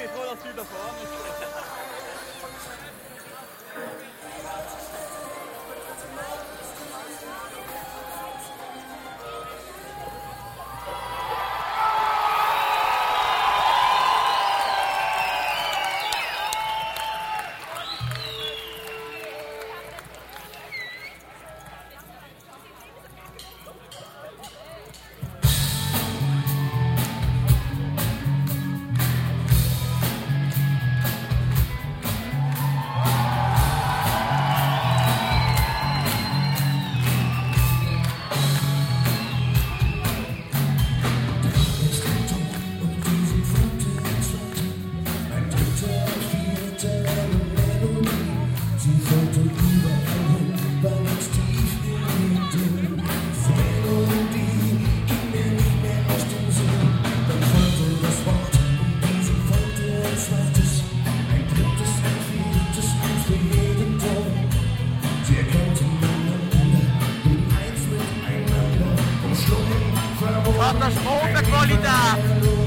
Vi får oss ut av faen. Outra qualidade.